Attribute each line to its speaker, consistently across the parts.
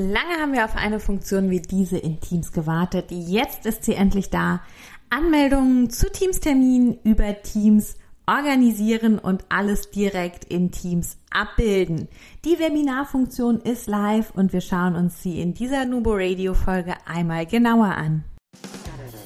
Speaker 1: Lange haben wir auf eine Funktion wie diese in Teams gewartet. Jetzt ist sie endlich da. Anmeldungen zu Teamsterminen über Teams organisieren und alles direkt in Teams abbilden. Die Webinarfunktion ist live und wir schauen uns sie in dieser Nubo Radio Folge einmal genauer an.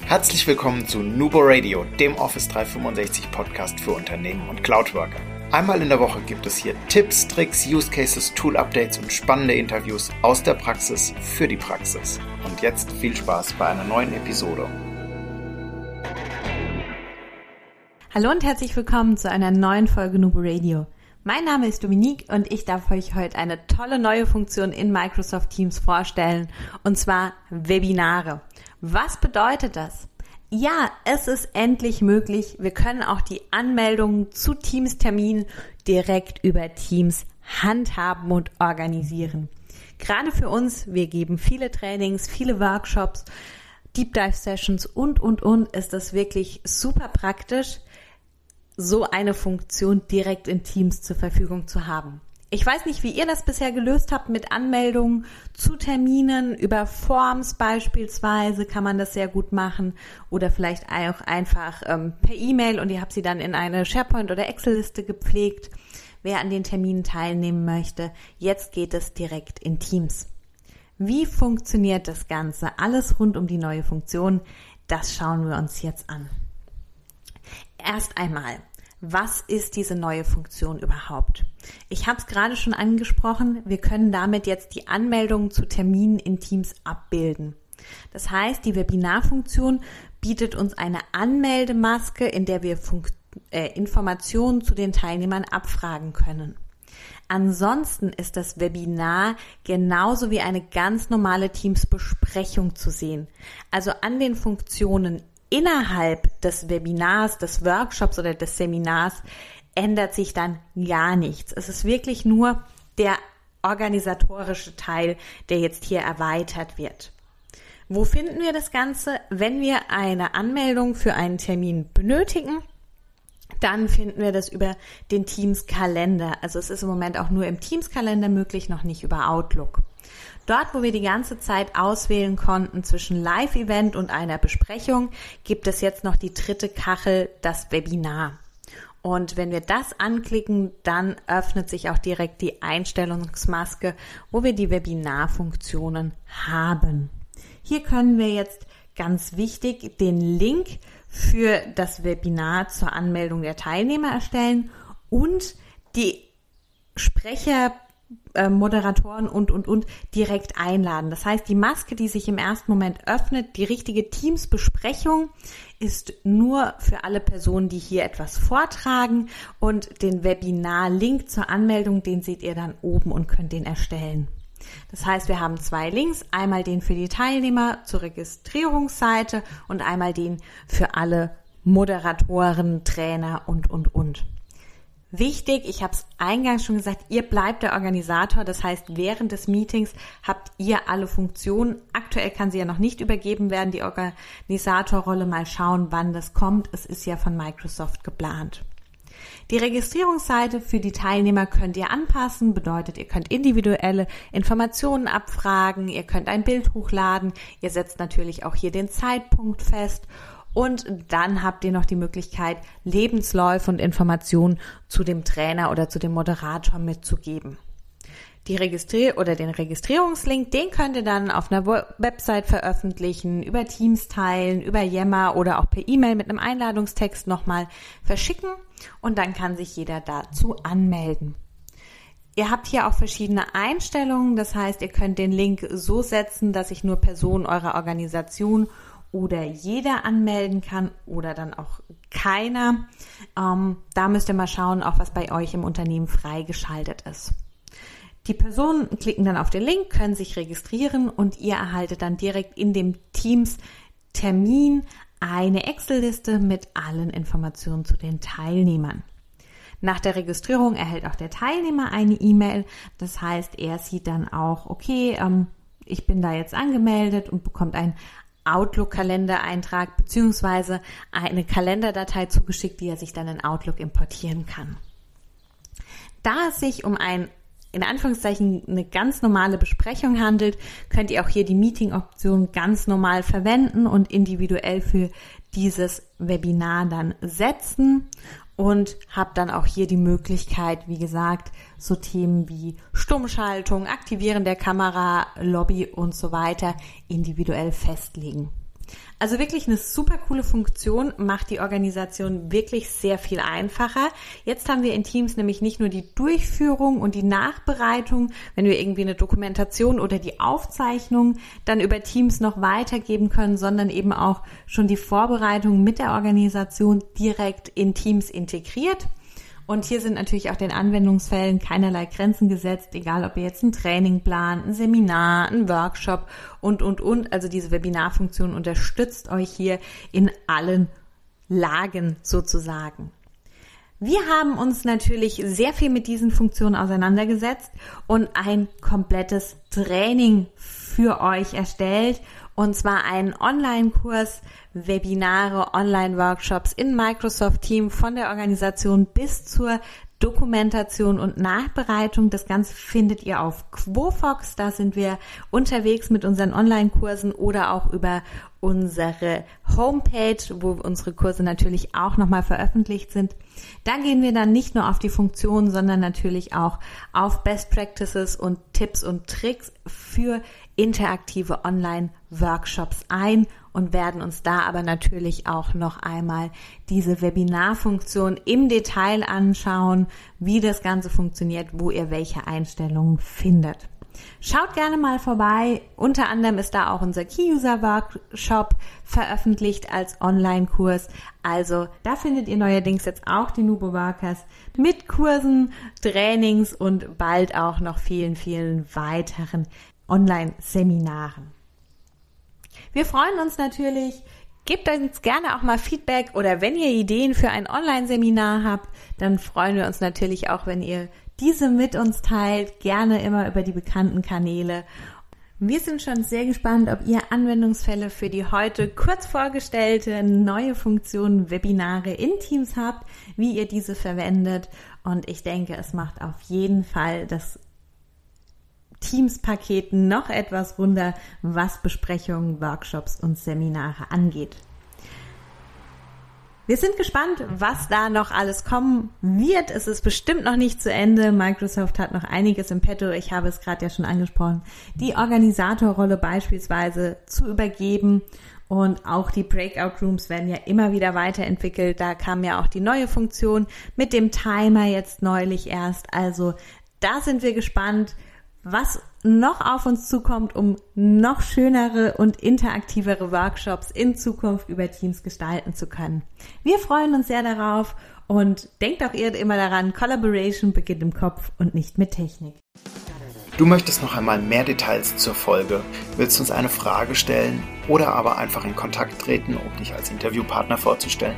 Speaker 2: Herzlich willkommen zu Nubo Radio, dem Office 365 Podcast für Unternehmen und Cloudworker. Einmal in der Woche gibt es hier Tipps, Tricks, Use Cases, Tool Updates und spannende Interviews aus der Praxis für die Praxis. Und jetzt viel Spaß bei einer neuen Episode.
Speaker 1: Hallo und herzlich willkommen zu einer neuen Folge Nubo Radio. Mein Name ist Dominique und ich darf euch heute eine tolle neue Funktion in Microsoft Teams vorstellen, und zwar Webinare. Was bedeutet das? Ja, es ist endlich möglich. Wir können auch die Anmeldungen zu Teams-Terminen direkt über Teams handhaben und organisieren. Gerade für uns, wir geben viele Trainings, viele Workshops, Deep Dive Sessions und, und, und, ist das wirklich super praktisch, so eine Funktion direkt in Teams zur Verfügung zu haben. Ich weiß nicht, wie ihr das bisher gelöst habt mit Anmeldungen zu Terminen. Über Forms beispielsweise kann man das sehr gut machen oder vielleicht auch einfach ähm, per E-Mail und ihr habt sie dann in eine SharePoint oder Excel-Liste gepflegt. Wer an den Terminen teilnehmen möchte, jetzt geht es direkt in Teams. Wie funktioniert das Ganze? Alles rund um die neue Funktion, das schauen wir uns jetzt an. Erst einmal, was ist diese neue Funktion überhaupt? Ich habe es gerade schon angesprochen, wir können damit jetzt die Anmeldungen zu Terminen in Teams abbilden. Das heißt, die Webinarfunktion bietet uns eine Anmeldemaske, in der wir Funk äh, Informationen zu den Teilnehmern abfragen können. Ansonsten ist das Webinar genauso wie eine ganz normale Teams-Besprechung zu sehen. Also an den Funktionen innerhalb des Webinars, des Workshops oder des Seminars ändert sich dann gar nichts. Es ist wirklich nur der organisatorische Teil, der jetzt hier erweitert wird. Wo finden wir das Ganze? Wenn wir eine Anmeldung für einen Termin benötigen, dann finden wir das über den Teams Kalender. Also es ist im Moment auch nur im Teams Kalender möglich, noch nicht über Outlook. Dort, wo wir die ganze Zeit auswählen konnten zwischen Live-Event und einer Besprechung, gibt es jetzt noch die dritte Kachel, das Webinar. Und wenn wir das anklicken, dann öffnet sich auch direkt die Einstellungsmaske, wo wir die Webinarfunktionen haben. Hier können wir jetzt ganz wichtig den Link für das Webinar zur Anmeldung der Teilnehmer erstellen und die Sprecher Moderatoren und, und, und direkt einladen. Das heißt, die Maske, die sich im ersten Moment öffnet, die richtige Teamsbesprechung ist nur für alle Personen, die hier etwas vortragen und den Webinar-Link zur Anmeldung, den seht ihr dann oben und könnt den erstellen. Das heißt, wir haben zwei Links, einmal den für die Teilnehmer zur Registrierungsseite und einmal den für alle Moderatoren, Trainer und, und, und. Wichtig, ich habe es eingangs schon gesagt, ihr bleibt der Organisator. Das heißt, während des Meetings habt ihr alle Funktionen. Aktuell kann sie ja noch nicht übergeben werden, die Organisatorrolle. Mal schauen, wann das kommt. Es ist ja von Microsoft geplant. Die Registrierungsseite für die Teilnehmer könnt ihr anpassen, bedeutet, ihr könnt individuelle Informationen abfragen, ihr könnt ein Bild hochladen, ihr setzt natürlich auch hier den Zeitpunkt fest und dann habt ihr noch die Möglichkeit, Lebensläufe und Informationen zu dem Trainer oder zu dem Moderator mitzugeben. Die Registrier oder den Registrierungslink, den könnt ihr dann auf einer Website veröffentlichen, über Teams teilen, über Yammer oder auch per E-Mail mit einem Einladungstext nochmal verschicken und dann kann sich jeder dazu anmelden. Ihr habt hier auch verschiedene Einstellungen, das heißt, ihr könnt den Link so setzen, dass sich nur Personen eurer Organisation oder jeder anmelden kann oder dann auch keiner. Ähm, da müsst ihr mal schauen, auch was bei euch im Unternehmen freigeschaltet ist. Die Personen klicken dann auf den Link, können sich registrieren und ihr erhaltet dann direkt in dem Teams Termin eine Excel-Liste mit allen Informationen zu den Teilnehmern. Nach der Registrierung erhält auch der Teilnehmer eine E-Mail. Das heißt, er sieht dann auch, okay, ähm, ich bin da jetzt angemeldet und bekommt einen Outlook-Kalendereintrag beziehungsweise eine Kalenderdatei zugeschickt, die er sich dann in Outlook importieren kann. Da es sich um ein in Anführungszeichen eine ganz normale Besprechung handelt, könnt ihr auch hier die Meeting-Option ganz normal verwenden und individuell für dieses Webinar dann setzen und habt dann auch hier die Möglichkeit, wie gesagt, so Themen wie Stummschaltung, Aktivieren der Kamera, Lobby und so weiter individuell festlegen. Also wirklich eine super coole Funktion, macht die Organisation wirklich sehr viel einfacher. Jetzt haben wir in Teams nämlich nicht nur die Durchführung und die Nachbereitung, wenn wir irgendwie eine Dokumentation oder die Aufzeichnung dann über Teams noch weitergeben können, sondern eben auch schon die Vorbereitung mit der Organisation direkt in Teams integriert. Und hier sind natürlich auch den Anwendungsfällen keinerlei Grenzen gesetzt, egal ob ihr jetzt ein Training plant, ein Seminar, ein Workshop und, und, und. Also diese Webinarfunktion unterstützt euch hier in allen Lagen sozusagen. Wir haben uns natürlich sehr viel mit diesen Funktionen auseinandergesetzt und ein komplettes Training für euch erstellt und zwar einen Online-Kurs, Webinare, Online-Workshops in Microsoft Team von der Organisation bis zur Dokumentation und Nachbereitung. Das Ganze findet ihr auf Quofox. Da sind wir unterwegs mit unseren Online-Kursen oder auch über unsere Homepage, wo unsere Kurse natürlich auch nochmal veröffentlicht sind. Da gehen wir dann nicht nur auf die Funktionen, sondern natürlich auch auf Best Practices und Tipps und Tricks für interaktive Online-Workshops ein und werden uns da aber natürlich auch noch einmal diese Webinarfunktion im Detail anschauen, wie das Ganze funktioniert, wo ihr welche Einstellungen findet. Schaut gerne mal vorbei. Unter anderem ist da auch unser Key-User-Workshop veröffentlicht als Online-Kurs. Also da findet ihr neuerdings jetzt auch die Nubo Workers mit Kursen, Trainings und bald auch noch vielen, vielen weiteren Online-Seminaren. Wir freuen uns natürlich. Gebt uns gerne auch mal Feedback oder wenn ihr Ideen für ein Online-Seminar habt, dann freuen wir uns natürlich auch, wenn ihr diese mit uns teilt. Gerne immer über die bekannten Kanäle. Wir sind schon sehr gespannt, ob ihr Anwendungsfälle für die heute kurz vorgestellte neue Funktion Webinare in Teams habt, wie ihr diese verwendet. Und ich denke, es macht auf jeden Fall das Teams-Paketen noch etwas runder, was Besprechungen, Workshops und Seminare angeht. Wir sind gespannt, was da noch alles kommen wird. Es ist bestimmt noch nicht zu Ende. Microsoft hat noch einiges im Petto. Ich habe es gerade ja schon angesprochen. Die Organisatorrolle beispielsweise zu übergeben. Und auch die Breakout Rooms werden ja immer wieder weiterentwickelt. Da kam ja auch die neue Funktion mit dem Timer jetzt neulich erst. Also da sind wir gespannt was noch auf uns zukommt, um noch schönere und interaktivere Workshops in Zukunft über Teams gestalten zu können. Wir freuen uns sehr darauf und denkt auch ihr immer daran, Collaboration beginnt im Kopf und nicht mit Technik.
Speaker 2: Du möchtest noch einmal mehr Details zur Folge, willst uns eine Frage stellen oder aber einfach in Kontakt treten, um dich als Interviewpartner vorzustellen?